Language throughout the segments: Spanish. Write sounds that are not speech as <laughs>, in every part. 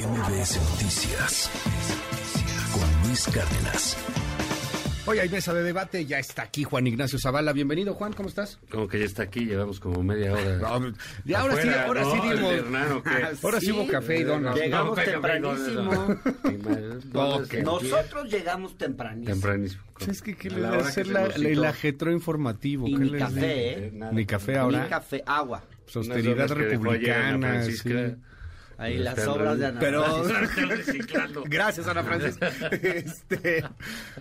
MBS Noticias con Luis Cárdenas. Hoy hay mesa de debate, ya está aquí Juan Ignacio Zavala. Bienvenido, Juan, ¿cómo estás? Como que ya está aquí, llevamos como media hora. No, ya ahora sí, ahora ¿no? sí dimos. Hernán, ¿o qué? Ahora sí hubo café y donas. Llegamos No, tempranísimo. ¿Dónde Ok. se Nosotros llegamos tempranísimo. Tempranísimo. Es que, ¿qué A le la va a hacer la, el ajetro informativo? Y ¿Qué ni les café? ¿eh? Nada. Ni café Ni ahora. café, agua. Pues ayer Ana republicana. Ahí las obras de Ana Pero-. Gracias, Ana Francis. <laughs> Este,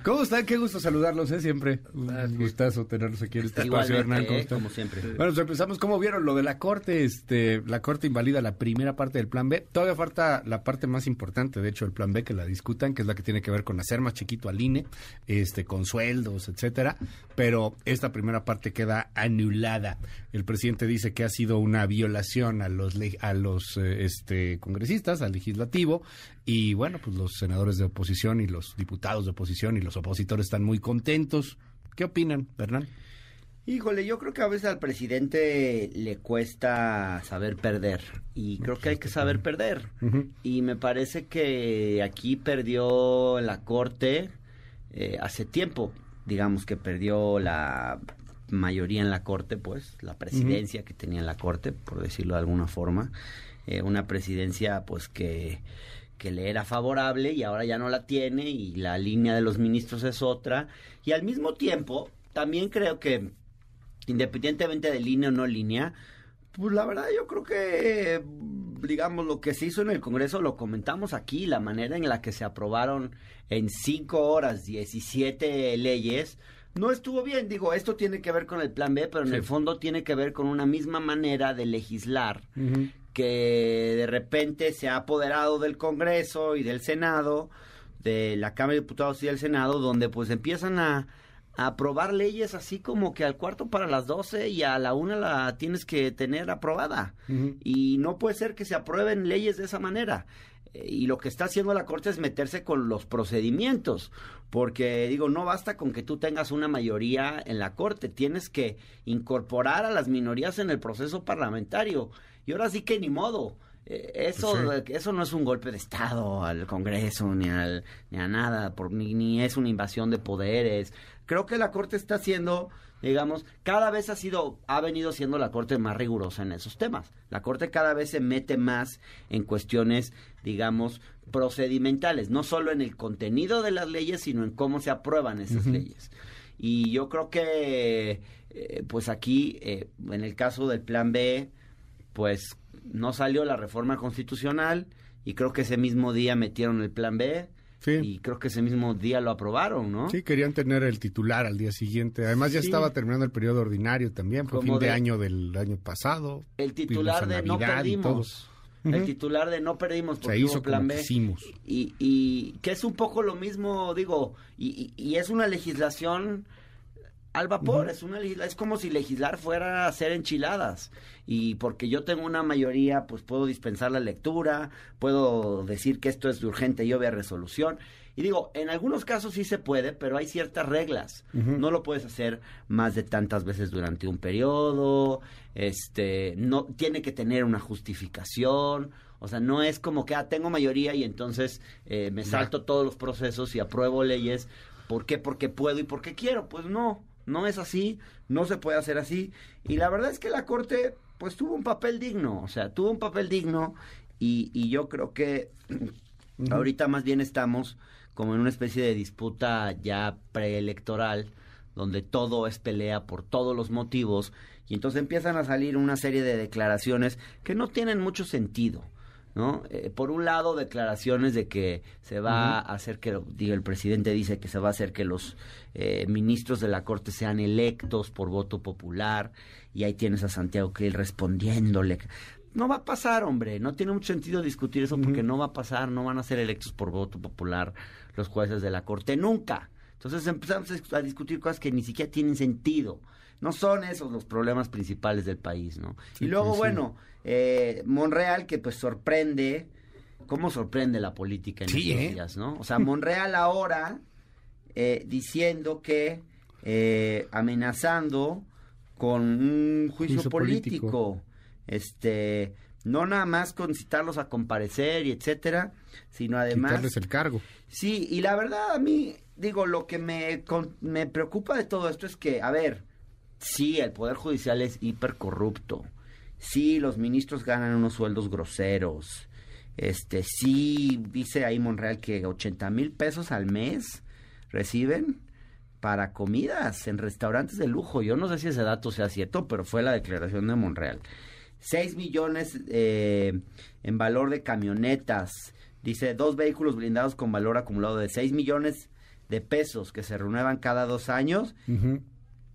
¿Cómo están? Qué gusto saludarlos, ¿eh? Siempre. Un gustazo tenerlos aquí en este espacio, Hernán. ¿Cómo eh, están? como siempre. Bueno, pues empezamos. ¿Cómo vieron lo de la Corte? Este, la Corte invalida la primera parte del Plan B. Todavía falta la parte más importante, de hecho, del Plan B, que la discutan, que es la que tiene que ver con hacer más chiquito al INE, este, con sueldos, etcétera. Pero esta primera parte queda anulada. El presidente dice que ha sido una violación a los, a los eh, este, congresistas, al legislativo, y bueno, pues los senadores de oposición y los diputados de oposición y los opositores están muy contentos. ¿Qué opinan, Hernán? Híjole, yo creo que a veces al presidente le cuesta saber perder y creo que hay que saber perder. Y me parece que aquí perdió la corte eh, hace tiempo, digamos que perdió la mayoría en la corte, pues la presidencia que tenía en la corte, por decirlo de alguna forma, Eh, una presidencia pues que que le era favorable y ahora ya no la tiene y la línea de los ministros es otra y al mismo tiempo también creo que independientemente de línea o no línea, pues la verdad yo creo que, digamos, lo que se hizo en el Congreso lo comentamos aquí, la manera en la que se aprobaron en cinco horas 17 leyes, no estuvo bien. Digo, esto tiene que ver con el plan B, pero en Sí. el fondo tiene que ver con una misma manera de legislar. Que de repente se ha apoderado del Congreso y del Senado, de la Cámara de Diputados y del Senado, donde pues empiezan a, a aprobar leyes así como que al cuarto para las 12 y a la una la tienes que tener aprobada. Y no puede ser que se aprueben leyes de esa manera. Y lo que está haciendo la Corte es meterse con los procedimientos, porque digo, no basta con que tú tengas una mayoría en la Corte, tienes que incorporar a las minorías en el proceso parlamentario. Y ahora sí que ni modo. Eh, Eso, Pues eso no es un golpe de Estado al Congreso ni, al, ni a nada, por, ni, ni es una invasión de poderes. Creo que la Corte está haciendo, digamos, cada vez ha sido, ha venido siendo la Corte más rigurosa en esos temas. La Corte cada vez se mete más en cuestiones, digamos, procedimentales, no solo en el contenido de las leyes, sino en cómo se aprueban esas leyes. Y yo creo que, eh, pues aquí, eh, en el caso del Plan B, pues no salió la reforma constitucional y creo que ese mismo día metieron el Plan B Sí. y creo que ese mismo día lo aprobaron, ¿no? Sí, querían tener el titular al día siguiente. Además, ya Sí. estaba terminando el periodo ordinario también, Como fin de, de- año del año pasado. El titular de no Navidad perdimos. El titular de no perdimos Se porque hizo hubo plan B. Y, y que es un poco lo mismo, digo, y, y- y es una legislación al vapor, es una es como si legislar fuera hacer enchiladas. Y porque yo tengo una mayoría, pues puedo dispensar la lectura, puedo decir que esto es de urgente y obvia resolución. Y digo, en algunos casos sí se puede, pero hay ciertas reglas. No lo puedes hacer más de tantas veces durante un periodo, este, no tiene que tener una justificación, o sea, no es como que ah, tengo mayoría y entonces eh, me salto todos los procesos y apruebo leyes, ¿por qué? Porque puedo y porque quiero, pues no, no es así, no se puede hacer así, y la verdad es que la Corte, pues tuvo un papel digno, o sea, tuvo un papel digno, y, y yo creo que ahorita más bien estamos como en una especie de disputa ya preelectoral, donde todo es pelea por todos los motivos, y entonces empiezan a salir una serie de declaraciones que no tienen mucho sentido. ¿No? Eh, por un lado, declaraciones de que se va a hacer que, digo, el presidente dice que se va a hacer que los eh, ministros de la Corte sean electos por voto popular, y ahí tienes a Santiago Krill respondiéndole. No va a pasar, hombre, no tiene mucho sentido discutir eso porque no va a pasar, no van a ser electos por voto popular los jueces de la Corte, nunca. Entonces empezamos a discutir cosas que ni siquiera tienen sentido. No son esos los problemas principales del país, ¿no? Sí, y luego, sí, bueno, eh, Monreal, que pues sorprende, ¿cómo sorprende la política en Sí, estos ¿eh? días, no? O sea, Monreal ahora eh, diciendo que eh, amenazando con un juicio, Juicio político. político. Este, No nada más con citarlos a comparecer y etcétera, sino además... Quitarles el cargo. Sí, y la verdad a mí, digo, lo que me, con- me preocupa de todo esto es que, a ver, sí, el Poder Judicial es hipercorrupto. Sí, los ministros ganan unos sueldos groseros. Este, sí, dice ahí Monreal que 80 mil pesos al mes reciben para comidas en restaurantes de lujo. Yo no sé si ese dato sea cierto, pero fue la declaración de Monreal. 6 millones eh, en valor de camionetas. Dice, dos vehículos blindados con valor acumulado de 6 millones de pesos que se renuevan cada dos años.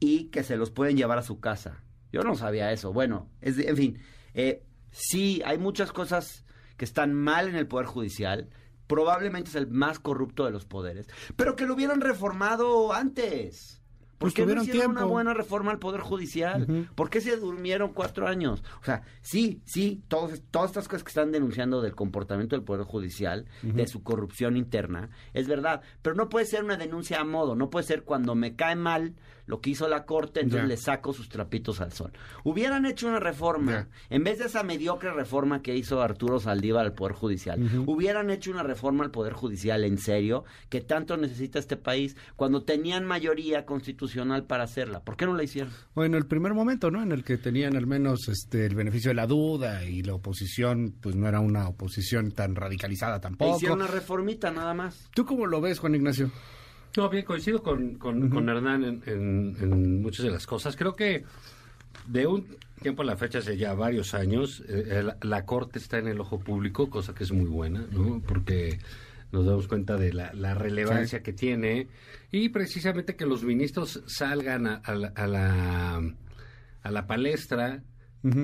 Y que se los pueden llevar a su casa. Yo no sabía eso. Bueno, es de- en fin, eh, sí, hay muchas cosas que están mal en el Poder Judicial. Probablemente es el más corrupto de los poderes, pero que lo hubieran reformado antes. ¿Por qué no hicieron una tiempo. buena reforma al Poder Judicial? ¿Por qué se durmieron cuatro años? O sea, sí, sí, todos, todas estas cosas que están denunciando del comportamiento del Poder Judicial, de su corrupción interna, es verdad. Pero no puede ser una denuncia a modo, no puede ser cuando me cae mal lo que hizo la Corte, entonces le saco sus trapitos al sol. Hubieran hecho una reforma, en vez de esa mediocre reforma que hizo Arturo Saldívar al Poder Judicial, hubieran hecho una reforma al Poder Judicial en serio, que tanto necesita este país, cuando tenían mayoría constitucional para hacerla. ¿Por qué no la hicieron? Bueno, el primer momento, ¿no? En el que tenían al menos este el beneficio de la duda y la oposición, pues no era una oposición tan radicalizada E tampoco. hicieron una reformita nada más. ¿Tú cómo lo ves, Juan Ignacio? No, bien, coincido con, con, con Hernán en, en- en muchas de las cosas. Creo que de un tiempo a la fecha, hace ya varios años, eh, la, la Corte está en el ojo público, cosa que es muy buena, ¿no? Porque nos damos cuenta de la, la relevancia que tiene y precisamente que los ministros salgan a, a la, a, la, a la palestra,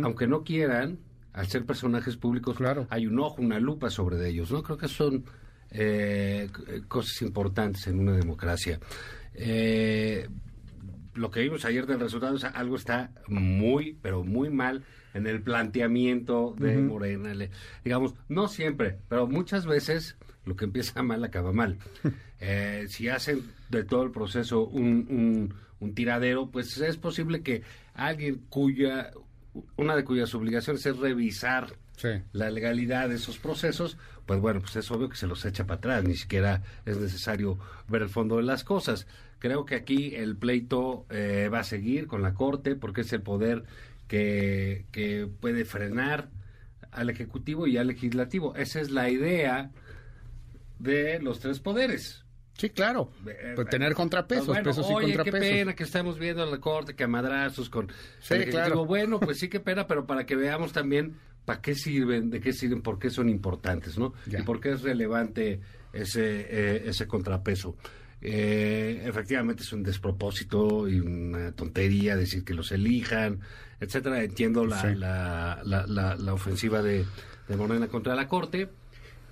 aunque no quieran, al ser personajes públicos, Claro. hay un ojo, una lupa sobre ellos, ¿no? Creo que son eh, cosas importantes en una democracia. Eh, lo que vimos ayer del resultado, o sea, algo está muy, pero muy mal en el planteamiento de. Morena. Le- digamos, no siempre, pero muchas veces lo que empieza <laughs> mal acaba mal. Eh, si hacen de todo el proceso un, un- un tiradero, pues es posible que alguien cuya, una de cuyas obligaciones es revisar Sí. la legalidad de esos procesos, pues bueno, pues es obvio que se los echa para atrás, ni siquiera es necesario ver el fondo de las cosas. Creo que aquí el pleito eh, va a seguir con la Corte porque es el poder que, que puede frenar al Ejecutivo y al Legislativo. Esa es la idea de los tres poderes. Sí, claro. Eh, Pues tener contrapesos, bueno, pesos y oye, contrapesos. qué pena que estamos viendo la corte que a madrazos con... Sí, claro. Digo, bueno, pues sí, qué pena, pero para que veamos también para qué sirven, de qué sirven, por qué son importantes, ¿no? Ya. Y por qué es relevante ese, eh, ese contrapeso. Eh, efectivamente es un despropósito y una tontería decir que los elijan, etcétera. Entiendo la, Sí. la, la, la- la ofensiva de, de Morena contra la Corte.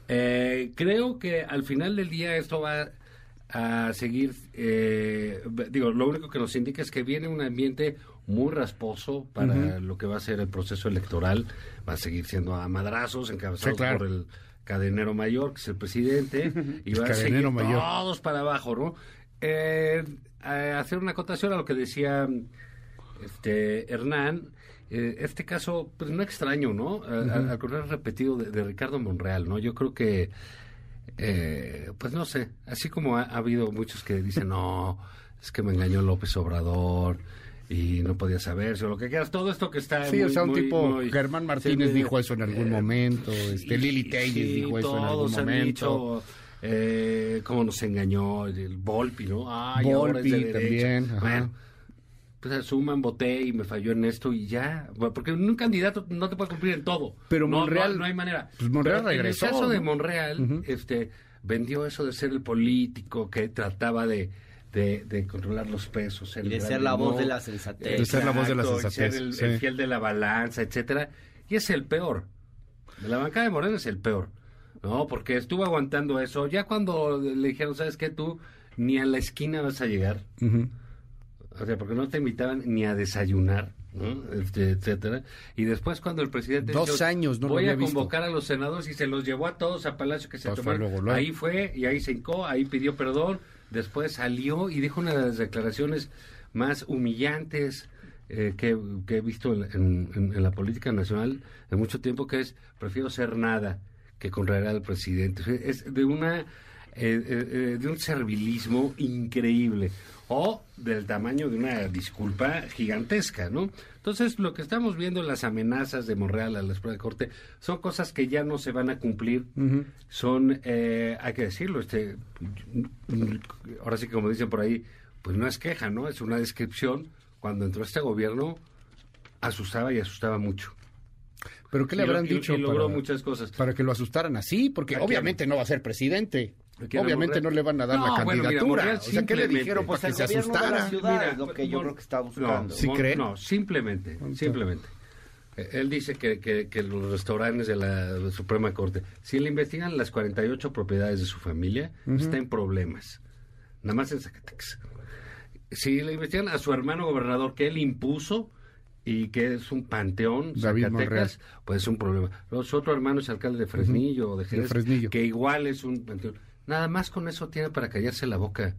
Eh, creo que al final del día esto va a seguir, eh, digo, lo único que nos indica es que viene un ambiente muy rasposo para lo que va a ser el proceso electoral, va a seguir siendo a madrazos, encabezados Sí, claro. por el cadenero mayor, que es el presidente, <laughs> y El va a seguir mayor. todos para abajo, ¿no? Eh, a- hacer una acotación a lo que decía este Hernán, eh, este caso, pues no extraño, ¿no? Al contrario repetido de, de Ricardo Monreal, ¿no? Yo creo que, eh, pues no sé, así como ha, ha habido muchos que dicen, no, es que me engañó López Obrador y no podía saberse o lo que quieras, todo esto que está Sí, muy, o sea, un muy- tipo, muy- Germán Martínez sí, dijo eso en algún eh, momento, este, y- Lili Telles sí, dijo eso en algún momento. dicho, eh, cómo nos engañó el Volpi, ¿no? Ay, ahora es de Volpi también, ajá. Bueno, pues asuman, voté y me falló en esto y ya. Bueno, Porque un candidato no te puede cumplir en todo. Pero no, Monreal- No, no hay manera. pues Monreal Pero regresó, En el caso de. Monreal, este, vendió eso de ser el político que trataba de, de, de controlar los pesos. Y de ser la voz de la sensatez. De ser la voz de la sensatez, ser el, sí. el fiel de la balanza, etcétera. Y es el peor. De la bancada de Morena es el peor. No, porque estuvo aguantando eso. Ya cuando le dijeron, ¿sabes qué? Tú ni a la esquina vas a llegar. Ujú. O sea, porque no te invitaban ni a desayunar, ¿no? Este, etcétera. Y después cuando el presidente Dos dijo, años no lo voy había a visto". convocar a los senadores y se los llevó a todos a Palacio que se Pues fue tomaron. luego, luego. Ahí fue y ahí se hincó, ahí pidió perdón, después salió y dijo una de las declaraciones más humillantes eh, que, que he visto en, en- en la política nacional de mucho tiempo, que es prefiero ser nada que contraer al presidente. Es de una eh, eh, de un servilismo increíble o del tamaño de una disculpa gigantesca, ¿no? Entonces, lo que estamos viendo en las amenazas de Monreal a la Suprema Corte son cosas que ya no se van a cumplir. Son, eh, hay que decirlo, este, ahora sí que como dicen por ahí, pues no es queja, ¿no? Es una descripción. Cuando entró este gobierno, asustaba y asustaba mucho. ¿Pero qué le Y habrán dicho y logró para, muchas cosas. para que lo asustaran así? Porque obviamente no va a ser presidente. Obviamente ¿A no le van a dar No, la bueno, mira, candidatura. Monreal o sea, ¿qué le dijeron Pues para que se la asustara? ciudad es lo que yo Mon- creo que está No, buscando. ¿Sí Mon- cree? No, simplemente, simplemente. Eh, Él dice que, que- que los restaurantes de la Suprema Corte, si le investigan las 48 propiedades de su familia, está en problemas. Nada más en Zacatecas. Si le investigan a su hermano gobernador que él impuso y que es un panteón, David Zacatecas, pues es un problema. Los otros hermanos alcaldes de Fresnillo o de Jerez, Fresnillo. que igual es un panteón. Nada más con eso tiene para callarse la boca.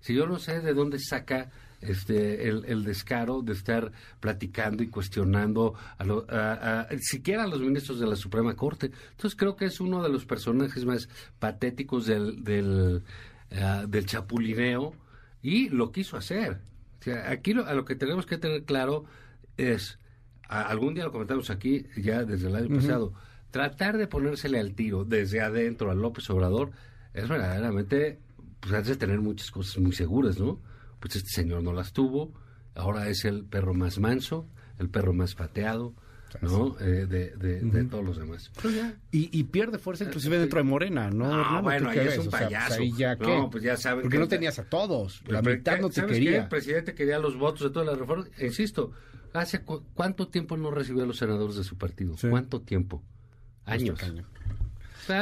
Si yo no sé de dónde saca este el, el descaro de estar platicando y cuestionando a, lo- a- a- siquiera a los ministros de la Suprema Corte. Entonces creo que es uno de los personajes más patéticos del, del, ah, del chapulineo y lo quiso hacer. O sea, aquí lo, a lo que tenemos que tener claro es, a- algún día lo comentamos aquí ya desde el año pasado, tratar de ponérsele al tiro desde adentro a López Obrador es verdaderamente, pues has de tener muchas cosas muy seguras, ¿no? Pues este señor no las tuvo, ahora es el perro más manso, el perro más pateado, ¿no? Eh, de, de, de todos los demás. Ya, Y, y pierde fuerza inclusive dentro de Morena, ¿no? Ah, Hernán? ¿O bueno, ahí qué es un O sea, pues payaso. ahí ya, No, ¿qué? pues ya saben Porque que- no tenías a todos. La Pero, mitad ¿qué- no te ¿sabes qué? quería. El presidente quería los votos de todas las reformas. Insisto, ¿hace cu- cuánto tiempo no recibió a los senadores de su partido? Sí. ¿Cuánto tiempo? Años.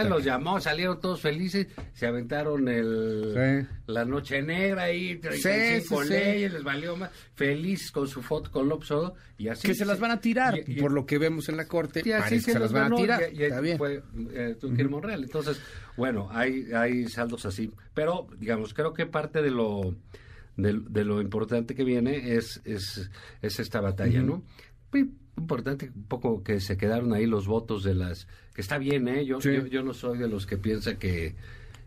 Los llamó, salieron todos felices, se aventaron el, Sí. la noche negra ahí, 35 sí, sí. leyes, les valió más, felices con su foto con López Obrador, y así. que se las van a tirar, y- y- por lo que vemos en la corte, y así se las van a tirar. y- Está bien. Fue eh, Monreal. Entonces, bueno, hay, hay saldos así. Pero, digamos, creo que parte de lo de, de lo importante que viene es, es, es esta batalla, ¿no? Muy importante un poco que se quedaron ahí los votos de las... que está bien, ¿eh? Yo, Sí. yo, yo no soy de los que piensa que,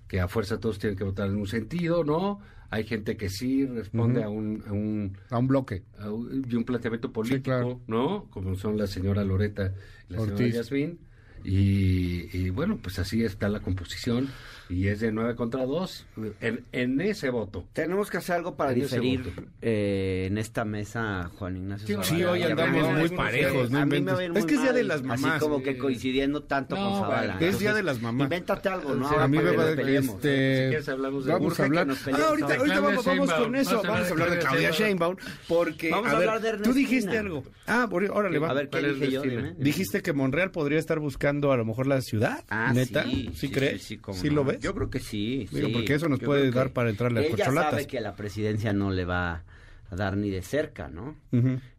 que a fuerza todos tienen que votar en un sentido, ¿no? Hay gente que sí responde a un... A un A un bloque. a un- y un planteamiento político, claro. ¿no? Como son la señora Loreta y la señora Ortiz. Yasmín. Y, y bueno, pues así está la composición y es de 9 contra 2 en, en ese voto. Tenemos que hacer algo para En diferir eh, en esta mesa, Juan Ignacio. Sí. Sí, hoy andamos muy parejos, ¿no? A mí me inventes. Es muy que es Día mal, de las mamás. Así como que coincidiendo tanto No, con Zavala. es Día de las mamás. Invéntate algo, ¿no? A mí me va peleemos. este, Si quieres hablamos de- vamos a que hablar nos ah, ahorita, ahorita Claudia vamos, vamos Sheinbaum. con eso Vamos a vamos a hablar de Claudia Sheinbaum. Porque Vamos a ver, hablar de tú dijiste algo ah órale va A ver, ¿qué ¿Cuál es dije yo? Dijiste que Monreal podría estar buscando a lo mejor la ciudad Ah, neta sí, sí, crees Sí, cómo sí no. lo ves Yo creo que sí. Digo, sí. porque eso nos Yo puede dar para entrarle a Ella corcholatas. sabe que la presidencia no le va a dar ni de cerca, ¿no?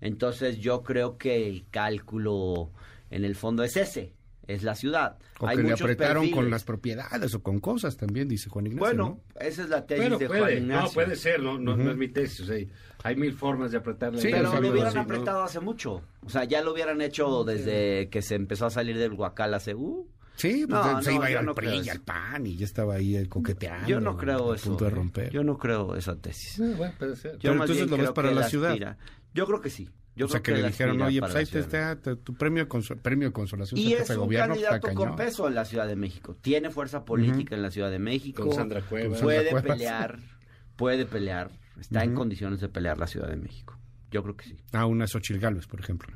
Entonces yo creo que el cálculo en el fondo es ese, es la ciudad. o Hay que le apretaron con las propiedades o con cosas también dice Juan Ignacio Bueno, ¿no? esa es la tesis Bueno, de Juan puede, Ignacio. no, puede ser, no, no, no es mi tesis. o sea, hay mil formas de apretarle. Sí, Pero lo hubieran así, ¿no? apretado hace mucho. O sea, ya lo hubieran hecho desde que se empezó a salir del Huacal hace... uh, sí pues No, se no, iba a ir al no PRI y al PAN y ya estaba ahí eh, coqueteando yo no creo a eso. punto de ¿eh? romper Yo no creo esa tesis. Sí, bueno, puede ser. Yo Pero entonces lo ves para que la ciudad. aspira. Yo creo que sí. Yo o sea creo que le dijeron oye pues ahí está tu, premio de conso- premio de consolación Y es de un gobierno está candidato con peso en la Ciudad de México. Tiene fuerza política en la Ciudad de México. Con Sandra Cuevas. Puede Sandra Cuevas. pelear. Puede pelear. Está en Ujú. condiciones de pelear la Ciudad de México. Yo creo que sí. ah una Xochitl Gálvez por ejemplo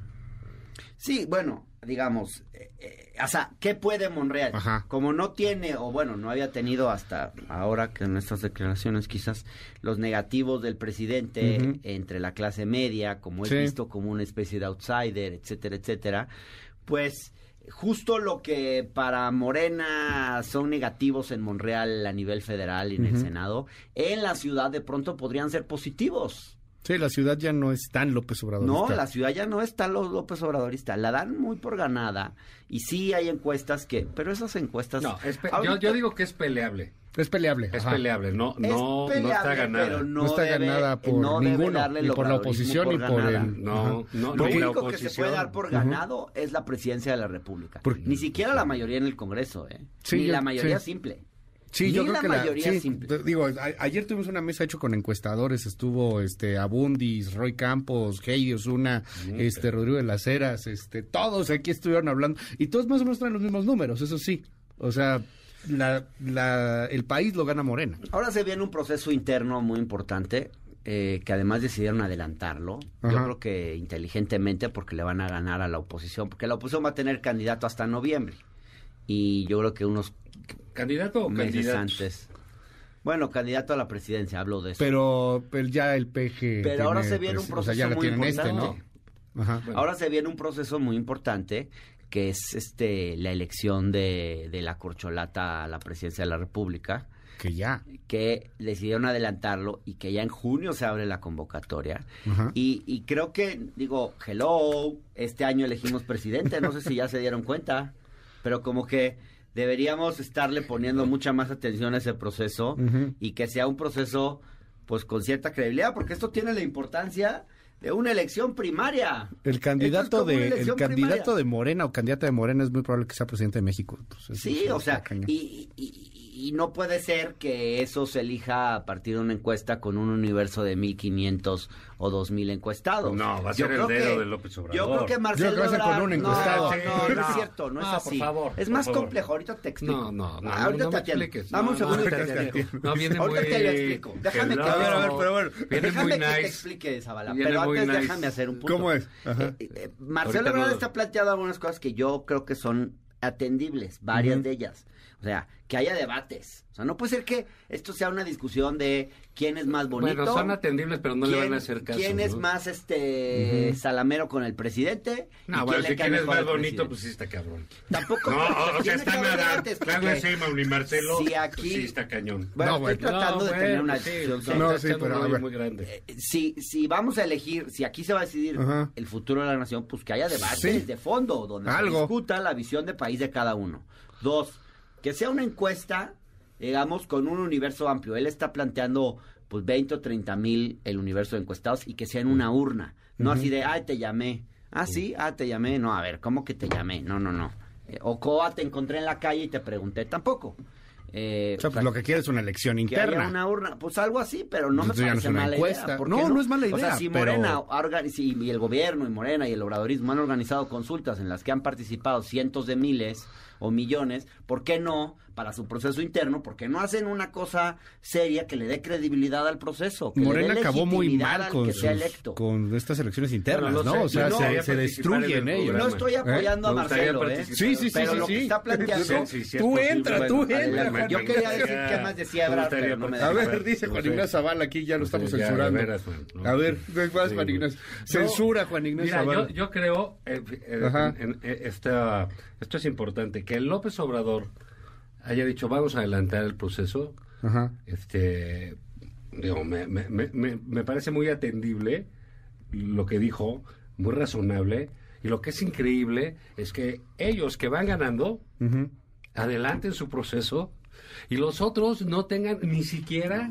Sí, bueno, digamos, eh, eh, o sea, ¿qué puede Monreal? Ajá. Como no tiene, o bueno, no había tenido hasta ahora que en estas declaraciones quizás los negativos del presidente entre la clase media, como es Sí. visto como una especie de outsider, etcétera, etcétera, pues justo lo que para Morena son negativos en Monreal a nivel federal y en el. Senado, en la ciudad de pronto podrían ser positivos. Sí la ciudad ya no es tan López Obrador No, la ciudad ya no está lo López Obradorista, la dan muy por ganada y sí hay encuestas que, pero esas encuestas... No, es pe- yo, ahorita- yo digo que es peleable. Es peleable. Es ajá. peleable, no, Es no, no está ganada. pero no, No está debe, ganada por no debe ninguno, darle ni por la oposición por ni por ganada. el- No, no, Lo único que se puede dar por ganado es la presidencia de la República. Por- Ni siquiera la mayoría en el Congreso, ¿eh? Sí, Ni yo- la mayoría sí. simple. Sí, yo creo la que mayoría sí, Digo, a- ayer tuvimos una mesa hecho con encuestadores, estuvo este Abundis, Roy Campos, Heidi Osuna, este Rodrigo de las Heras, este todos aquí estuvieron hablando y todos más o menos traen los mismos números, eso sí. O sea, la, la, el país lo gana Morena. Ahora se viene un proceso interno muy importante, eh, que además decidieron adelantarlo. Yo creo que inteligentemente porque le van a ganar a la oposición, porque la oposición va a tener candidato hasta noviembre. Y yo creo que unos ¿Candidato o meses candidatos? antes. Bueno, candidato a la presidencia, hablo de eso. Pero el- ya el PG. Pero ahora se viene un o sea, ya proceso muy tienen este, ¿no? importante. Ajá. Bueno. Ahora se viene un proceso muy importante que es este la elección de, de la corcholata a la presidencia de la República, Que ya. que decidieron adelantarlo y que ya en junio se abre la convocatoria. Ajá. Y, y creo que, digo, hello, este año elegimos presidente, no sé si ya se dieron cuenta, pero como que deberíamos estarle poniendo mucha más atención a ese proceso y que sea un proceso pues con cierta credibilidad, porque esto tiene la importancia de una elección primaria. El candidato es de el candidato primaria. de Morena o candidata de Morena es muy probable que sea presidente de México. Sí, o sea, y- y no puede ser que eso se elija a partir de una encuesta con un universo de 1.500 o 2.000 encuestados. No, va a Yo ser el creo dedo que- de López Obrador. Yo creo que Marcelo Yo creo que a ser con un encuestado. No, no, no, no. es cierto, no, No, es por así. favor, es por más complejo, ahorita te explico. No, no, no, Ahorita no te me atiendo. expliques. Dame un segundo no, te te viene Ahorita muy te lo explico. Déjame que... A ver, a ver, pero bueno. <laughs> Viene Déjame muy que te explique, Zavala. Viene Pero antes nice. déjame hacer un punto. ¿Cómo es? Ajá. Eh, eh, Marcelo no- está planteando algunas cosas que yo creo que son atendibles, varias de ellas. O sea, que haya debates. O sea, no puede ser que esto sea una discusión de quién es más bonito. Bueno, son atendibles, pero no le van a hacer caso. quién es ¿no? más este salamero con el presidente. No, bueno, si quién es más bonito, pues sí está cabrón. Tampoco. No, o sea, está nada. porque- Sheinbaum y Marcelo. Si aquí- pues sí está cañón. Bueno, No, estoy bueno. tratando de tener una sí, discusión seria. No, sí, echando pero ver. muy grande. Eh, si, si vamos a elegir, si aquí se va a decidir el futuro de la nación, pues que haya debates Sí. de fondo, donde Algo. se discuta la visión de país de cada uno. Dos, que sea una encuesta, digamos, con un universo amplio. Él está planteando, pues, 20 o 30 mil el universo de encuestados y que sea en una urna. No así de, ay, te llamé. Ah, sí, ah, te llamé. No, a ver, ¿cómo que te llamé? No, no, no. Eh, o Coa, te encontré en la calle y te pregunté. Tampoco. Eh, O sea, pues, lo que quiere es una elección que interna. una urna, pues algo así, pero no me Entonces ya no parece mala encuesta. idea. ¿por qué No, no es mala O sea, idea, si Morena si- y el gobierno y Morena y el obradorismo han organizado consultas en las que han participado cientos de miles o millones, ¿por qué no, para su proceso interno, por qué no hacen una cosa seria que le dé credibilidad al proceso? Que le Morena dé acabó muy mal al con, sus- electo. con estas elecciones internas, Bueno, no O sea, no se, destruyen ellos. No estoy apoyando Me a Marcelo, ¿eh? Sí, sí, sí, Pero sí, lo sí. que está planteando... Sí, sí, sí, es Tú posible. entra, Bueno, tú entra. Yo quería decir qué más decía Ebrard, gustaría pero no me A ver, dice Juan. Ignacio Zavala, aquí ya lo Pues estamos censurando. ¿no? A ver, Sí, Juan. Ignacio. Censura, Juan Ignacio Mira, Zavala. yo, yo creo, eh, eh, eh, esto es importante, que López Obrador haya dicho vamos a adelantar el proceso, Ajá. este, digo, me, me- me- me- me parece muy atendible lo que dijo, muy razonable, y lo que es increíble es que ellos que van ganando, adelanten su proceso y los otros no tengan ni siquiera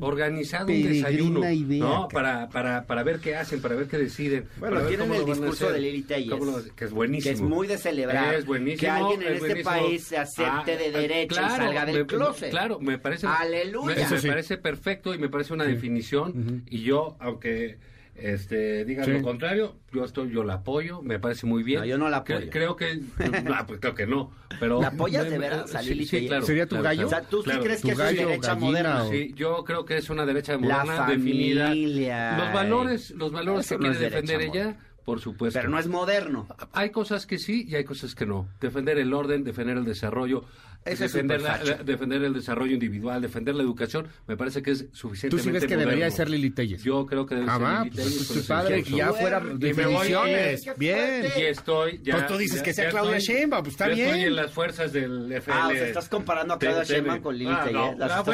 organizado un desayuno idea, ¿no? cara. para, para, para ver qué hacen, para ver qué deciden. Bueno, para ver tienen cómo el discurso hacer. de Lili Telles, que es buenísimo. que es muy de celebrar Es buenísimo, que alguien en es este buenísimo. país se acepte de derecha y salga del me- closet. Claro, me parece. ¡Aleluya! Me, Eso me sí. parece perfecto y me parece una definición. Y yo, aunque este digan Sí. lo contrario, yo estoy, yo la apoyo, me parece muy bien. No, yo no la apoyo. creo que. <laughs> no, pues creo que no. Pero, ¿La apoyas de me- veras a sí, sí, claro, ¿Sería tu claro, gallo? O sea, ¿tú sí claro. crees Tu que gallo, es derecha gallina moderna? o- Sí, yo creo que es una derecha La moderna definida. familia. Los valores, los valores Eso que quiere defender ella, moderna. Por supuesto. Pero no es moderno. Hay cosas que sí y hay cosas que no. Defender el orden, defender el desarrollo, defender, la- la- defender el desarrollo individual, defender la educación, me parece que es ¿Tú suficientemente sí ves que moderno. debería ser Lili Telles? Yo creo que debe Ah, ser va, Lili pues Telles, es por tu padre, que ya fuera definiciones. ¡Qué Bien. Y estoy ya. Pues tú dices ya- que sea ya Claudia estoy- Sheinbaum, pues está ya bien. Estoy en las fuerzas del FL. Ah, o sea, estás comparando a Claudia Sheinbaum con Lili Ah, Telles. Ah,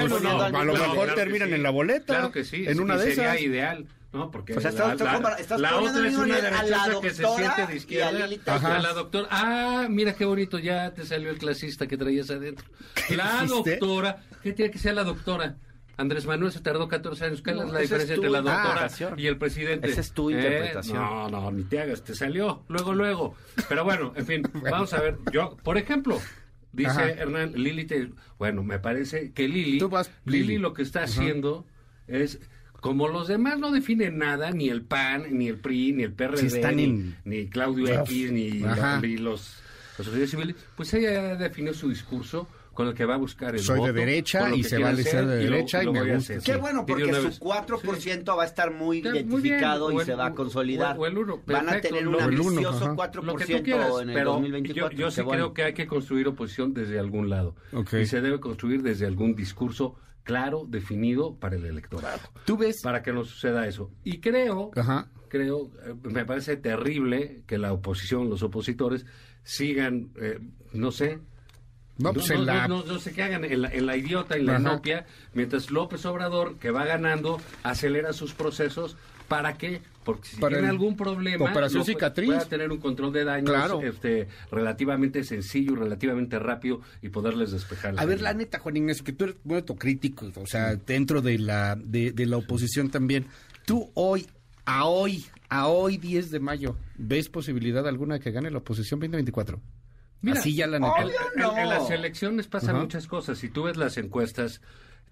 a lo mejor terminan en la boleta, Claro que sí. en una y de sería esas. ideal. ¿No? Porque O sea, estás- estás compara- estás la poniendo otra es una la derechosa que se siente de y a izquierda. A la doctora, ah, mira qué bonito, ya te salió el clasista que traías adentro. <laughs> La doctora, ¿qué tiene que ser la doctora? Andrés Manuel se tardó 14 años. ¿Cuál No, es la diferencia es tu entre la doctora y el presidente? Esa es tu ¿Eh? interpretación. No, no, ni te hagas, te salió. Luego, luego. Pero bueno, en fin, <laughs> vamos a ver. Yo, por ejemplo, dice Ajá. Hernán, Lili, te- bueno, me parece que Lili, Tú vas, Lili Lili. lo que está haciendo es como los demás no definen nada, ni el PAN, ni el PRI, ni el PRD, Sí, están ni, en- ni Claudio Uf. X, ni, los, los sociedades civiles, pues ella definió su discurso con el que va a buscar el Soy de voto, derecha y se vale ser hacer, de y lo- derecha y lo me gusta, hacer. Qué Sí. bueno, porque su vez. 4% va a estar muy Está muy bien, identificado y el- se va a consolidar. o el uno, Van a tener un ambicioso ajá. 4% lo que tú quieras, en el pero 2024. yo, yo sí bueno. creo que hay que construir oposición desde algún lado. Y se debe construir desde algún discurso claro, definido para el electorado. Tú ves... Para que no suceda eso. Y creo, Ajá. creo, eh, me parece terrible que la oposición, los opositores, sigan, eh, no sé, No, pues no, en no, la... no- no se que hagan en la, en la idiota y la Ajá. inopia, mientras López Obrador, que va ganando, acelera sus procesos. ¿Para qué? Porque si Para tiene algún problema, Operación cicatriz. pueda tener un control de daños Claro. este, relativamente sencillo, relativamente rápido y poderles despejar. A ver, la neta, Juan Ignacio, que tú eres muy autocrítico, o sea, dentro de la, de, de la oposición también. Tú hoy, a hoy, a hoy 10 de mayo, ¿ves posibilidad alguna de que gane la oposición 2024? Mira, Así ya la neta. en, en- en las elecciones pasan muchas cosas. Si tú ves las encuestas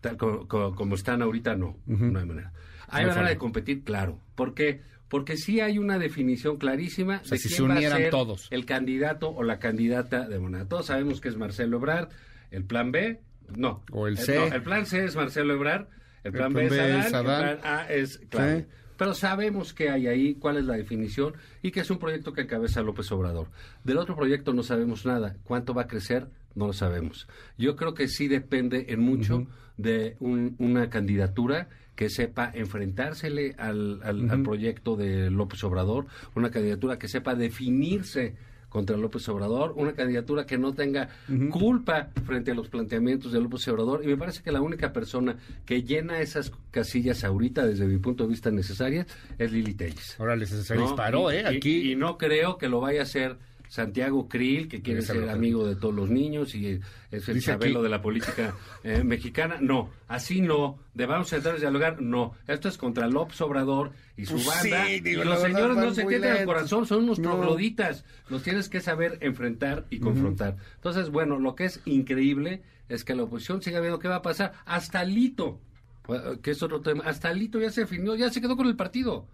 tal co- co- como, están ahorita, no. No hay manera. Hay manera de competir, claro. ¿Por qué? Porque sí hay una definición clarísima sea, de si quién se va a unieran ser todos. el candidato o la candidata de Morena. Todos sabemos que es Marcelo Ebrard. El plan B, no. O el Eh, C. no, el plan C es Marcelo Ebrard. El plan, plan B, es es Adán. El plan A es claro. Sí. Pero sabemos que hay ahí, cuál es la definición y que es un proyecto que encabeza López Obrador. Del otro proyecto no sabemos nada. ¿Cuánto va a crecer? No lo sabemos. Yo creo que sí depende en mucho de un- una candidatura que sepa enfrentársele al, al- al proyecto de López Obrador, una candidatura que sepa definirse contra López Obrador, una candidatura que no tenga culpa frente a los planteamientos de López Obrador. Y me parece que la única persona que llena esas casillas ahorita, desde mi punto de vista necesarias, es Lili Telles. Órale, se, disparó, ¿eh? y- Aquí. Y, no creo que lo vaya a hacer Santiago Krill, que quiere ser amigo de todos los niños y es el Dice chabelo aquí- de la política eh, mexicana. No, así no. Debamos sentarnos a dialogar. No, esto es contra López Obrador y su Pues banda. sí, digo, y los señores no se el lentos. corazón, son unos No. trogloditas. Los tienes que saber enfrentar y confrontar. Entonces, bueno, lo que es increíble es que la oposición siga viendo qué va a pasar. Hasta Lito, eh, que es otro tema, hasta Lito ya se definió, ya se quedó con el partido.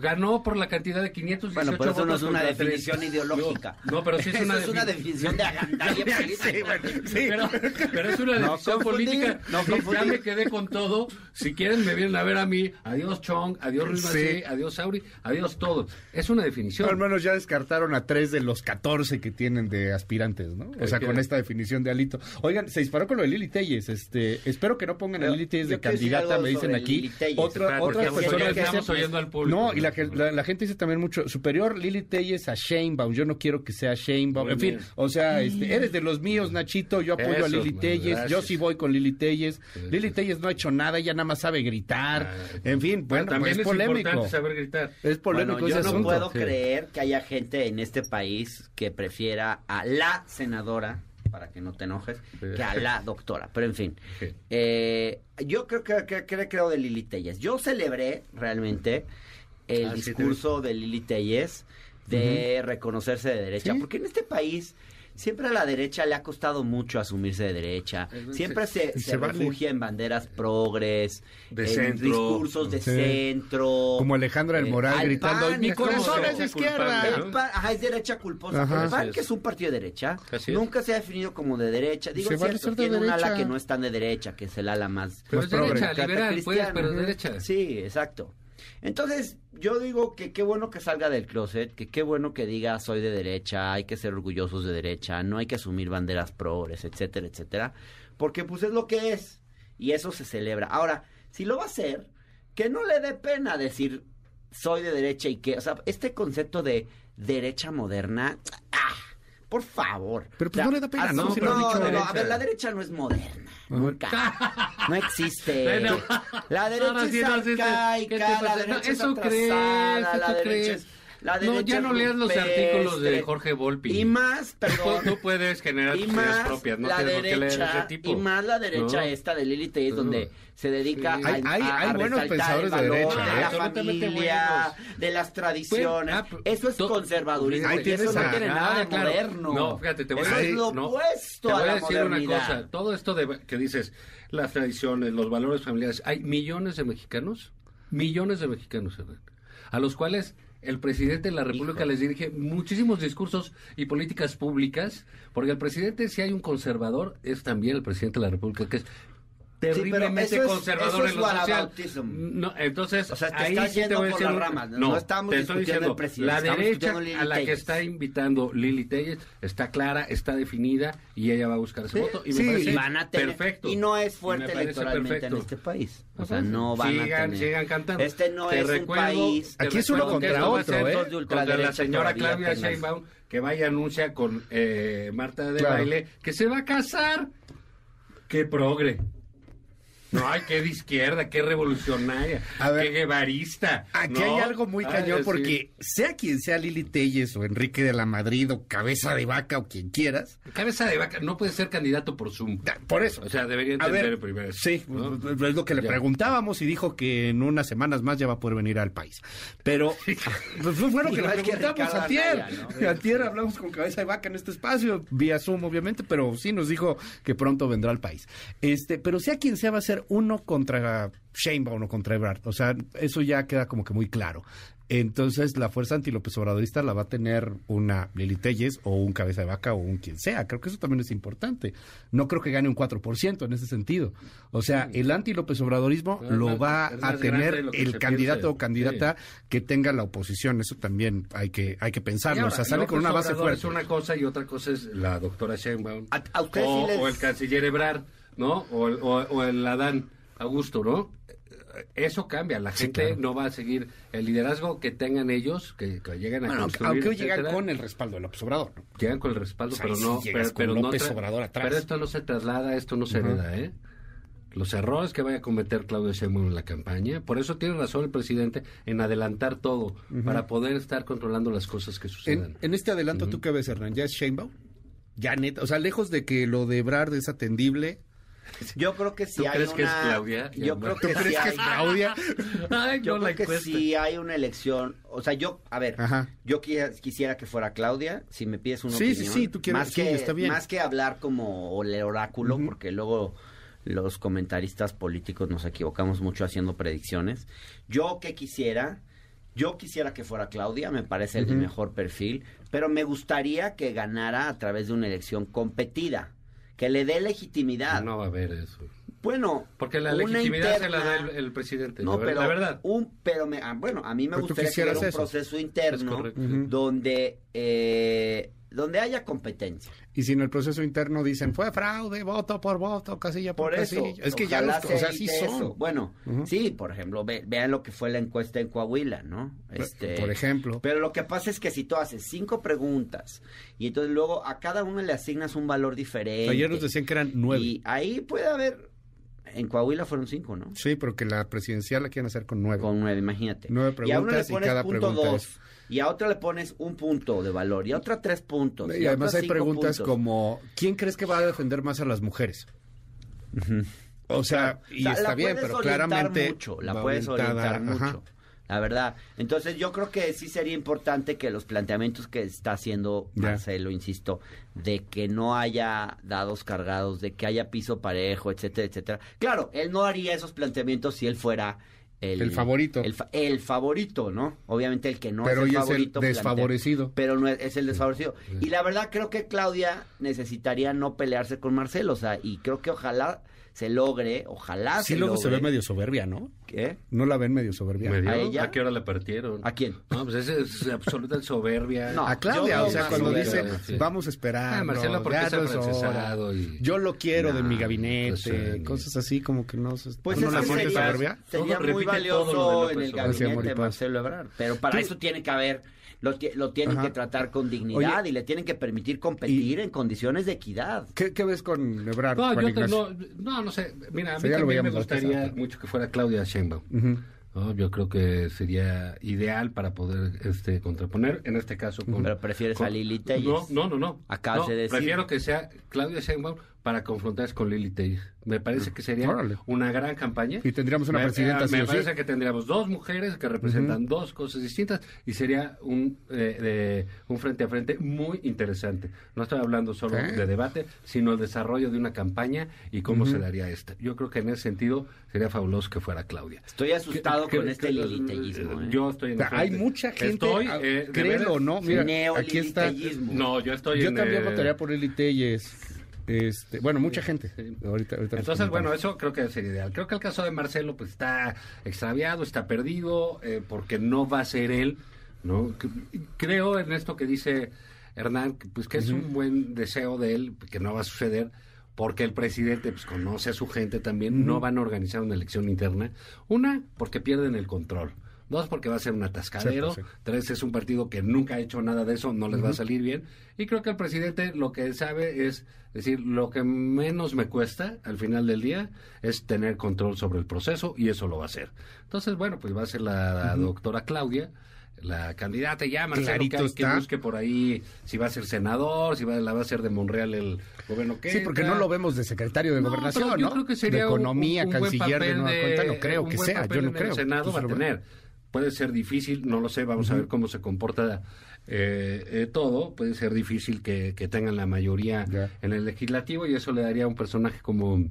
Ganó por la cantidad de 518 Bueno, pero eso no es una tres. definición ideológica. No, no, pero sí es <laughs> una, es una defini- definición de agandalla <laughs> política. Pero, <laughs> pero es una No decisión confundir, política. no Sí, ya me quedé con todo. Si quieren, me vienen a ver a mí. Adiós, Chong. Adiós, Ruiz Sí. Adiós, Sauri. Adiós, todos. Es una definición. Al menos ya descartaron a tres de los 14 que tienen de aspirantes, ¿no? O sea, con esta definición de Alito. Oigan, se disparó con lo de Lili Telles. Este, espero que no pongan a Lili Telles de candidata, me dicen aquí. Otra, ya dicen- estamos oyendo al público. No, y la, que- la, la gente dice también mucho, superior Lili Telles a Sheinbaum. Yo no quiero que sea Sheinbaum. Muy En fin, o sea, este, eres de los míos, Nachito. Yo apoyo a Lili Telles. Yo sí voy con Lili Telles. Lili. Telles no ha hecho nada, ella nada más sabe gritar. Ah, En fin, bueno, también pues es es polémico. importante saber gritar. Es polémico Bueno, yo ese no asunto. puedo Sí. creer que haya gente en este país que prefiera a la senadora, para que no te enojes, que a la doctora. Pero en fin, eh, yo creo que, que- que creo de Lili Telles. Yo celebré realmente el Ah, sí, discurso de Lili Telles de reconocerse de derecha, Sí. porque en este país siempre a la derecha le ha costado mucho asumirse de derecha. Es- Siempre se, se se vale. refugia en banderas progres, De en centro. discursos de Sí. centro. Como Alejandra del eh, Moral al gritando, PAN, mi es corazón es culpable, izquierda. ¿no? el PAN, ajá, es derecha culposa. Ajá. el PAN, es. que es un partido de derecha, es. nunca se ha definido como de derecha. Digo, Se es vale cierto, ser de tiene un ala que no es tan de derecha, que es el ala más... Pero Más es derecha, liberal, pues, cristiana. pero es Ujú. derecha. Sí, exacto. Entonces, yo digo que qué bueno que salga del closet, que qué bueno que diga soy de derecha, hay que ser orgullosos de derecha, no hay que asumir banderas progres, etcétera, etcétera, porque pues es lo que es y eso se celebra. Ahora, si lo va a hacer, que no le dé pena decir soy de derecha y que, o sea, este concepto de derecha moderna, ah, Por favor. Pero, pues, no le da pena, ¿no? No, Si no, has no, dicho. a ver, la derecha no es moderna. Nunca. No existe. <laughs> Bueno. La derecha es no, arcaica, ¿Qué te la derecha No, es eso atrasada, crees, la derecha crees. es- la No, ya no leas los artículos de. Jorge Volpi. Y más, perdón. tú puedes generar y tus ideas más propias, no la tienes por qué leer derecha ese tipo. y más la derecha ¿no? esta de Lili Tellez No. donde se dedica Sí. a, Hay- hay- a- hay a buenos resaltar pensadores el de valor derecha, de ¿eh? la familia buenos. de las tradiciones ah, eso es conservadurismo Ahí y tienes eso no a- tiene nada Ah, de claro. moderno No, fíjate, te voy a eso decir- es lo no, opuesto Te voy a a la decir una cosa. Todo esto de que dices, las tradiciones, los valores familiares, hay millones de mexicanos, millones de mexicanos, a los cuales el presidente de la República les dirige muchísimos discursos y políticas públicas, porque el presidente, si hay un conservador, es también el presidente de la República, que es terriblemente eso es- conservador eso es en lo social. No, entonces, O sea, te ahí sí te yendo voy a por decir las un- ramas. No No, estamos te estoy diciendo, el la derecha a la que está invitando Lili Telles está clara, está definida y ella va a buscar ese Sí, voto y sí, me parece y van a tener- perfecto. y no es fuerte electoralmente perfecto. en este país o sea no van sigan, a tener sigan cantando. este no Te es un recuerdo- país te Aquí es uno contra otro, ¿eh? de Contra la señora Claudia. Sheinbaum que vaya anuncia con eh, Marta de Claro. Baile que se va a casar. ¡Qué progre! No, ay, qué de izquierda, qué revolucionaria, A ver. qué guevarista. Aquí ¿no? hay algo muy cañón porque sea quien sea Lili Telles o Enrique de la Madrid o Cabeza de Vaca o quien quieras, Cabeza de vaca no puede ser candidato por Zoom. por eso. O sea, debería A entender ver, primero. Sí, ¿no? es lo que le Ya. preguntábamos y dijo que en unas semanas más ya va a poder venir al país. Pero <laughs> pues fue lo que le <laughs> preguntamos antier. Anaya, ¿no? <laughs> Antier hablamos con Cabeza de Vaca en este espacio, vía Zoom obviamente, pero sí nos dijo que pronto vendrá al país. Este, pero sea quien sea va a ser uno contra Sheinbaum o contra Ebrard. O sea, eso ya queda como que muy claro. Entonces, la fuerza anti-López Obradorista la va a tener una Lili Telles o un Cabeza de Vaca o un quien sea. Creo que eso también es importante. No creo que gane un 4% en ese sentido. O sea, el anti-López Obradorismo lo más- va a tener el candidato piensa. o candidata que tenga la oposición. Eso también hay que, hay que pensarlo. ahora, o sea, sale con una base Obrador fuerte. Es una cosa y otra cosa es la doctora Sheinbaum. A- o, sí les- o el canciller Ebrard, ¿no? O el, o, o el Adán Augusto, ¿no? Eso cambia. La Sí, gente claro. no va a seguir el liderazgo que tengan ellos, que, que lleguen a Bueno, construir, aunque hoy llegan con el respaldo de López Obrador. ¿no? Llegan con el respaldo, O sea, pero no. pero, no López tra- Obrador atrás. Pero esto no se traslada, esto no se hereda, ¿eh? Los errores que vaya a cometer Claudio Sheinbaum en la campaña. Por eso tiene razón el presidente en adelantar todo para poder estar controlando las cosas que sucedan. En, en este adelanto, ¿tú qué ves, Hernán? ¿Ya es Sheinbaum? Ya neta, o sea, lejos de que lo de Ebrard es atendible. <laughs> yo creo que si ¿Tú hay crees una que es Claudia? yo creo ¿tú que ¿Crees si que hay es Claudia? <laughs> Ay, yo no la creo que si hay una elección, o sea, yo, a ver, Ajá. yo qui- quisiera que fuera Claudia, si me pides una Sí, opinión. sí, tú quieres- más sí, que, está bien. Más que hablar como el oráculo, porque luego los comentaristas políticos nos equivocamos mucho haciendo predicciones. Yo que quisiera, yo quisiera que fuera Claudia, me parece el mejor perfil, pero me gustaría que ganara a través de una elección competida, que le dé legitimidad. No va a haber eso. Bueno, Porque la una legitimidad se la da interna- el, el presidente. no, la, pero la verdad. un, pero me, ah, bueno, a mí me Pero gustaría que un eso. proceso Es interno donde eh, donde haya competencia. Y si en el proceso interno dicen, fue fraude, voto por voto, casilla por, Por eso. Es que ya los, o sea, se sí son. eso. Bueno, sí, por ejemplo, ve- vean lo que fue la encuesta en Coahuila, ¿no? Este, Por ejemplo. Pero lo que pasa es que si tú haces cinco preguntas y entonces luego a cada uno le asignas un valor diferente. Ayer nos decían que eran nueve. Y ahí puede haber, en Coahuila fueron cinco, ¿no? Sí, pero que la presidencial la quieren hacer con nueve. Con nueve, imagínate. Nueve y a uno le preguntas y cada punto pregunta dos, es- y a otra le pones un punto de valor, y a otra tres puntos. Y además hay preguntas puntos. como, ¿quién crees que va a defender más a las mujeres? O sea, y O sea, está bien, pero claramente... mucho, la puedes orientar ajá. La verdad. Entonces yo creo que sí sería importante que los planteamientos que está haciendo. Marcelo, insisto, de que no haya dados cargados, de que haya piso parejo, etcétera, etcétera. Claro, él no haría esos planteamientos si él fuera el, El favorito. El, el favorito, ¿no? Obviamente el que no pero es el es el favorito. plantea- desfavorecido. pero no es, es el desfavorecido. Y la verdad creo que Claudia necesitaría no pelearse con Marcelo, o sea, y creo que ojalá se logre, ojalá Sí, se luego logre. se ve medio soberbia, ¿no? ¿Qué? No la ven medio soberbia. ¿A ella? ¿A qué hora la partieron? ¿A quién? No, pues esa es absoluta soberbia. No, A Claudia, o sea, cuando soberbia, dice, sí. vamos a esperar. Ah, Marcelo, porque es no y- Yo lo quiero de mi gabinete, no sé, ni- cosas así como que no se... Pues ¿no eso la sería- soberbia? Sería muy valioso en el gabinete de. Marcelo Ebrard. Pero para eso tiene que haber lo, lo tienen Ajá. que tratar con dignidad Oye, y le tienen que permitir competir en condiciones de equidad. ¿Qué, qué ves con Ebrard, No, yo te- no, no, no sé. Mira, a mí también me gustaría mucho que fuera Claudia Sheinbaum. Yo creo que sería ideal para poder este contraponer, en este caso con... Pero prefieres con- a Lili Telles. No, no, no. no. Acabas No, de decir. Prefiero que sea Claudia Sheinbaum para confrontarse con Lili. Me parece que sería Órale. una gran campaña. Y tendríamos una Me- presidenta eh, Me sí. parece que tendríamos dos mujeres que representan dos cosas distintas y sería un, eh, de- un frente a frente muy interesante. No estoy hablando solo de debate, sino el desarrollo de una campaña y cómo se daría esta. Yo creo que en ese sentido sería fabuloso que fuera Claudia. Estoy asustado Que- con que- este liliteísmo. ¿eh? Yo estoy en O sea, hay mucha gente, Estoy, ah, eh, créelo no, mira, aquí está. No, yo estoy Yo en, también eh, votaría por Lili Telles. Este, bueno, mucha gente. Ahorita, Entonces, bueno, eso creo que sería ideal. Creo que el caso de Marcelo pues está extraviado, está perdido, eh, porque no va a ser él, ¿no? Creo en esto que dice Hernán, que, pues que es un buen deseo de él, que no va a suceder, porque el presidente pues conoce a su gente también, no van a organizar una elección interna. Una, porque pierden el control. Dos, porque va a ser un atascadero. Sí, pues, sí. Tres, es un partido que nunca ha hecho nada de eso, no les va a salir bien. Y creo que el presidente lo que sabe es decir, lo que menos me cuesta al final del día es tener control sobre el proceso y eso lo va a hacer. Entonces, bueno, pues va a ser la, doctora Claudia. La candidata ya, Marcelo, que, busque por ahí si va a ser senador, si va, la va a hacer de Monreal el gobierno que Sí, porque no lo vemos de secretario de No, gobernación, yo ¿no? creo que sería de economía, un, canciller de nueva cuenta, no creo un que buen sea, papel yo no en creo. El Senado va a tener. Puede ser difícil, no lo sé, vamos a ver cómo se comporta eh, eh, todo. Puede ser difícil que, que tengan la mayoría en el legislativo y eso le daría a un personaje como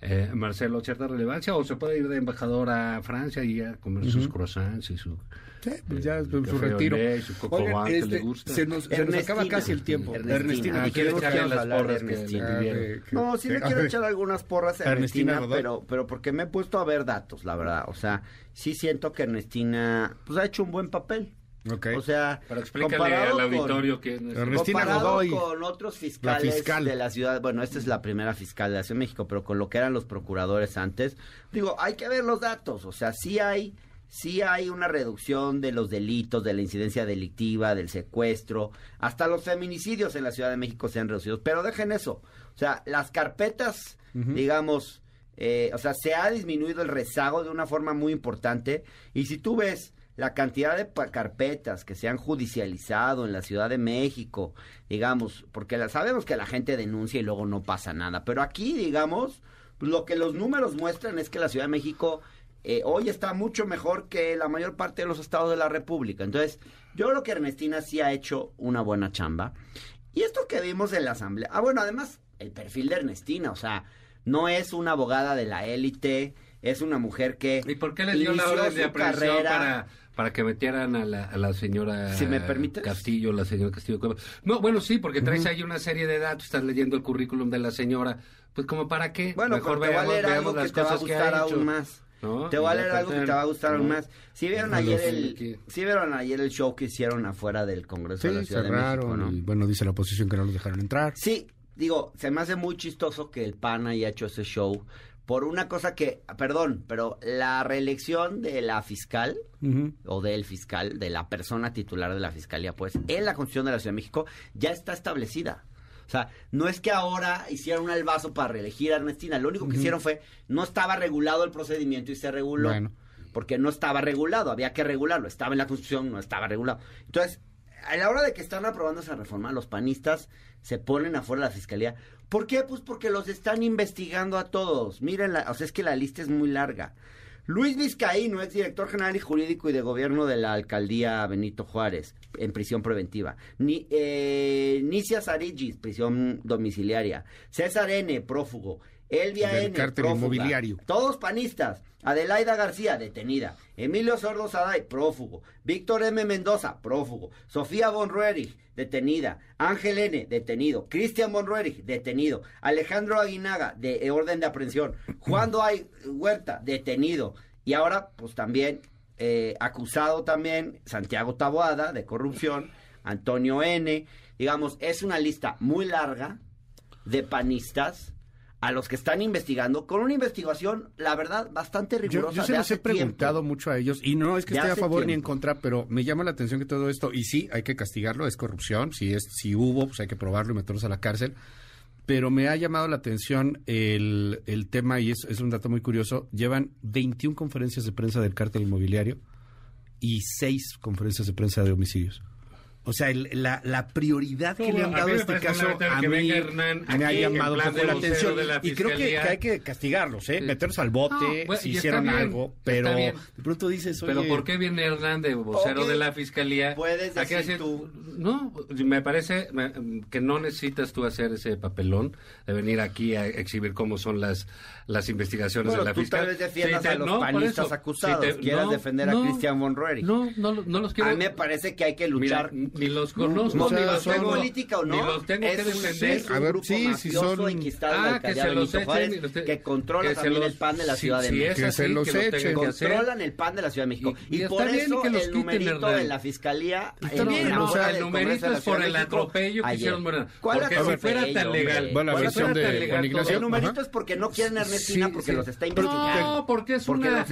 eh, Marcelo cierta relevancia o se puede ir de embajador a Francia y a comer sus croissants y su, Sí, pues ya eh, su café retiro. olé su Oigan, que este, le gusta. se nos, se nos acaba Ernestina. casi el tiempo. Ernestina. Ernestina, Ah, ¿te quiere quieres echarle echar las porras que Ernestina. pidieron. que- que- No, sí le que- quiero echar algunas porras a Ernestina Ernestina, pero, pero porque me he puesto a ver datos, la verdad. O sea, sí siento que Ernestina pues, ha hecho un buen papel. Ok. O sea, Pero explícale comparado al con- auditorio que Ernestina Godoy, con otros fiscales fiscal. de la ciudad, bueno, esta es la primera fiscal de la Ciudad de México, pero con lo que eran los procuradores antes, digo, hay que ver los datos, o sea, sí hay, sí hay una reducción de los delitos, de la incidencia delictiva, del secuestro, hasta los feminicidios en la Ciudad de México se han reducido, pero dejen eso, o sea, las carpetas, digamos, eh, o sea, se ha disminuido el rezago de una forma muy importante, y si tú ves la cantidad de carpetas que se han judicializado en la Ciudad de México, digamos, porque la- sabemos que la gente denuncia y luego no pasa nada, pero aquí, digamos, lo que los números muestran es que la Ciudad de México eh, hoy está mucho mejor que la mayor parte de los estados de la República. Entonces, yo creo que Ernestina sí ha hecho una buena chamba. Y esto que vimos en la asamblea, ah, bueno, además, el perfil de Ernestina, o sea, no es una abogada de la élite, es una mujer que... ¿Y por qué le dio la orden de aprehensión para, para que metieran a la, a la señora Si me permites. Castillo, la señora Castillo? No, bueno, sí, porque traes ahí una serie de datos, estás leyendo el currículum de la señora, pues como para qué, Bueno, mejor pero te va a veamos, leer veamos algo que te va a que gustar ha hecho. aún más. ¿No? Te voy a leer algo que te va a gustar aún más. Si vieron Déjalo, ayer sí, el, que- si vieron ayer el show que hicieron afuera del Congreso de la Sí, Ciudad de México. Y bueno, dice la oposición que no los dejaron entrar. Sí, digo, se me hace muy chistoso que el PAN haya hecho ese show por una cosa que, perdón, pero la reelección de la fiscal Ujú. o del fiscal, de la persona titular de la fiscalía, pues, en la Constitución de la Ciudad de México ya está establecida. O sea, no es que ahora hicieron un albazo para reelegir a Ernestina, lo único que hicieron fue, no estaba regulado el procedimiento y se reguló. Bueno. Porque no estaba regulado, había que regularlo, estaba en la Constitución, no estaba regulado. Entonces, a la hora de que están aprobando esa reforma, los panistas se ponen afuera de la fiscalía. ¿Por qué? Pues porque los están investigando a todos. Miren, la, o sea, es que la lista es muy larga. Luis Vizcaíno es director general y jurídico y de gobierno de la alcaldía Benito Juárez, en prisión preventiva. Ni, eh, Nicia Sarigis, prisión domiciliaria. César N., prófugo. Elvia N., cártel prófuga. inmobiliario. Todos panistas. Adelaida García, detenida. Emilio Sordo Saday, prófugo. Víctor M. Mendoza, prófugo. Sofía von Roerich, detenida. Ángel N., detenido. Cristian von Roerich, detenido. Alejandro Aguinaga, de eh, orden de aprehensión. Juan Doay Huerta, detenido. Y ahora, pues también, eh, acusado también, Santiago Taboada, de corrupción. Antonio N. Digamos, es una lista muy larga de panistas a los que están investigando con una investigación, la verdad, bastante rigurosa. yo se de los he tiempo. preguntado mucho a ellos y no es que De esté a favor ni en contra, pero me llama la atención que todo esto, y sí, hay que castigarlo, es corrupción, si, es, si hubo, pues hay que probarlo y meterlos a la cárcel, pero me ha llamado la atención el, el tema, y es, es un dato muy curioso, llevan 21 conferencias de prensa del cártel inmobiliario y 6 conferencias de prensa de homicidios. O sea, el- la, la prioridad que le han dado a este caso a mí me ha aquí en llamado poco la atención la y creo que, hay que castigarlos, ¿eh? Sí. meterlos al bote No, si hicieron bien, algo, pero bien. de pronto dices, oye, Pero ¿por qué viene Hernán de vocero de la fiscalía? puedes decir hacer- tú. No, me parece que no necesitas tú hacer ese papelón de venir aquí a exhibir cómo son las las investigaciones Bueno, de la tú fiscalía. tal vez defiendas te- a los no, panistas acusados, Sí, te- quieras no, defender a Cristian von Roerich. No, no, no los quiero. A mí me parece que hay que luchar. Ni los conozco, No, ni sea, los son- tengo. política o no, Ni los tengo es que defender. es un A ver, grupo sí, mafioso son- en Ah, que se los echen. Juárez, los te- que controla que también los- el pan de la si- Ciudad de si México. Que se los que echen. Controlan el pan de la Ciudad de México. Y- Y, y por eso que los el quiten, numerito Hernán. de la fiscalía. Está en bien, o sea, el numerito es por el atropello que hicieron Morena. ¿Cuál Porque si fuera tan legal, Bueno, la si versión de Ignacio. El numerito es porque no quieren a Ernestina porque los está investigando. No, porque es una los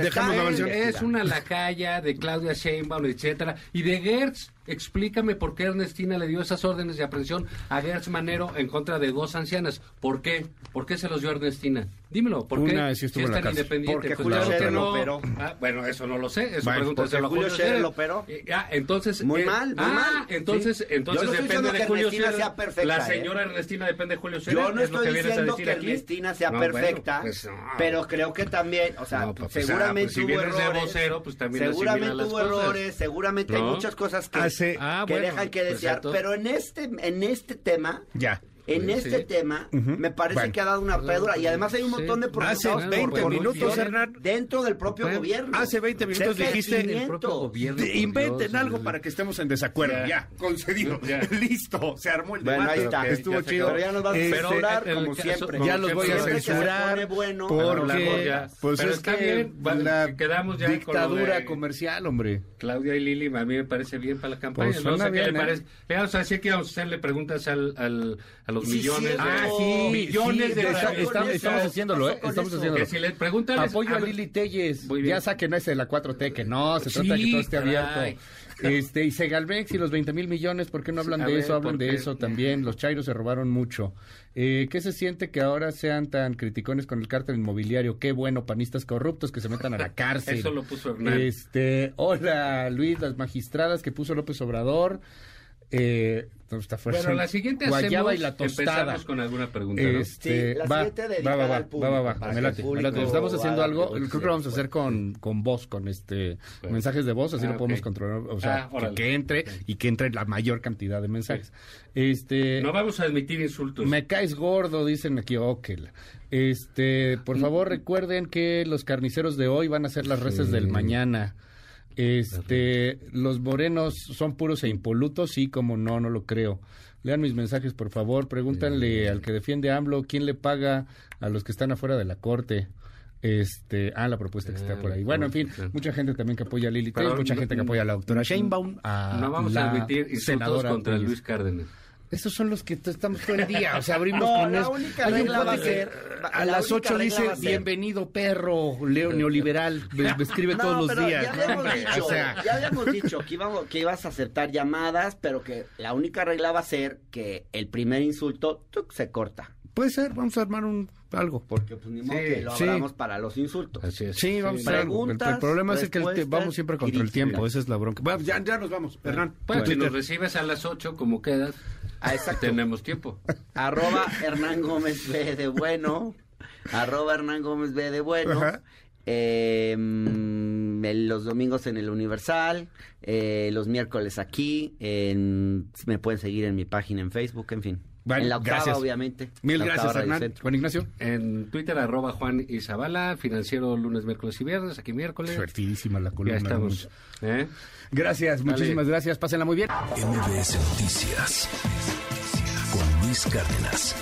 es una lacaya de Claudia Sheinbaum, etcétera, y de Gertz. Explícame por qué Ernestina le dio esas órdenes de aprehensión a Gertz Manero en contra de dos ancianas. ¿Por qué? ¿Por qué se los dio Ernestina? Dímelo, ¿por qué? Una sí estuvo si en es la tan cárcel. independiente. Porque Pues Julio claro lo operó. Ah, bueno, eso no lo sé. Eso Bueno, pregúntaselo a porque Julio Julio Scherer lo operó. Eh, ah, entonces. Muy eh, mal, muy ah, mal. entonces, Sí. entonces no estoy depende diciendo de que Julio Ernestina Scherer. sea perfecta, La ¿eh? señora Ernestina depende de Julio Scherer. Yo no es lo estoy que vienes a diciendo decir que aquí. Ernestina sea No, bueno, perfecta, pues, pero creo que también, o sea, pues, seguramente ah, pues, si hubo vienes de errores. vocero, pues, también seguramente hubo errores, seguramente hay muchas cosas que, Ah, que bueno, dejan que pues, desear, pero en este en este tema ya. En Pues, este sí. tema Ujú. me parece Bueno. que ha dado una pérdida y además hay un Sí. montón de Hace procesados por 20 corrupción minutos, Hernán. dentro del propio Bueno, gobierno. hace 20 minutos de dijiste- El 500. propio gobierno. Inventen Dios, algo el- para que estemos en desacuerdo. Ya, Ya. concedido. Ya. <laughs> Listo, se armó el Bueno, debate. ahí está. Estuvo Ya se chido. Pero ya nos vas a Este, censurar el- como siempre. como ya los voy a Siempre que se censurar bueno, porque pues Pero es está que la quedamos ya dictadura comercial, hombre. Claudia y Lili, a mí me parece bien para la campaña. Pues no suena sé qué le ¿eh? parece. Le vamos a decir que íbamos a hacerle preguntas al, al- a los Sí, millones de... Ah, sí, millones de... está- estamos haciéndolo, ¿eh? Estamos haciéndolo. Si preguntan... Apoyo a ver, Lili Telles. Ya saquen ese de la 4T, que no, se trata de que todo esté caray. abierto. Este, y Segalmex y los 20 mil millones, ¿por qué no hablan Sí, a de ver, eso? Hablan ¿por de eso también. Los chairos se robaron mucho. Eh, ¿Qué se siente que ahora sean tan criticones con el cártel inmobiliario? Qué bueno, panistas corruptos que se metan a la <laughs> cárcel. Eso lo puso Hernán. Este, hola Luis, las magistradas que puso López Obrador. Eh, no, está fuerte. Bueno, la siguiente Guayaba hacemos, y la tostada. empezamos con alguna pregunta, ¿no? Este, Sí, la va, siguiente dedicada va, va, va, al público, va, va, va, para me que el late, me público late. Estamos haciendo algo, creo que lo vamos a hacer con, con voz, con este Bueno. mensajes de voz, así Ah, lo podemos ok. controlar, o sea, Ah, que, órale. que entre y que entre la mayor cantidad de mensajes. Este, No vamos a admitir insultos. me caes gordo, dicen aquí, óquela. Este, por favor recuerden que los carniceros de hoy van a ser las reses del mañana. Este, los morenos son puros e impolutos, sí, como no, no lo creo. Lean mis mensajes, por favor. Pregúntanle al que defiende a AMLO quién le paga a los que están afuera de la corte. Este, ah, la propuesta que está por ahí. Bueno, en fin, mucha gente también que apoya a Lili mucha gente que apoya a la doctora Sheinbaum, a no vamos la a admitir insultos senadora contra. Luis Cárdenas. Estos son los que estamos todo el día, o sea, abrimos No, con la eso. única Hay un regla va a que ser- a la las única 8 regla dice, bienvenido perro, leo neoliberal, me, me escribe No, todos los días. Ya habíamos, <laughs> dicho, o sea, ya habíamos dicho que, íbamos, que ibas a aceptar llamadas, pero que la única regla va a ser que el primer insulto tuc, se corta. puede ser, vamos a armar un algo. Porque pues ni modo Sí, que lo sí. abramos para los insultos. Así es. Sí, vamos a algo. El, problema es que el te- respuestas vamos siempre contra el tiempo, esa es la bronca. Bueno, ya, ya nos vamos, Hernán. Bueno, si nos recibes a las 8, como quedas, Ah, exacto. tenemos tiempo. Arroba Hernán Gómez B de bueno. Arroba Hernán Gómez B de bueno. Ajá. Eh, el- los domingos en el Universal, eh, los miércoles aquí, en- me pueden seguir en mi página en Facebook, en fin. Vale, en la octava, gracias. obviamente. Mil gracias, Hernán. Juan Ignacio. En Twitter, arroba Juan Izabala, financiero lunes, miércoles y viernes, aquí miércoles. Suertidísima la Ya columna. estamos. ¿eh? Gracias, muchísimas gracias. Pásenla muy bien. MBS Noticias con Luis Cárdenas.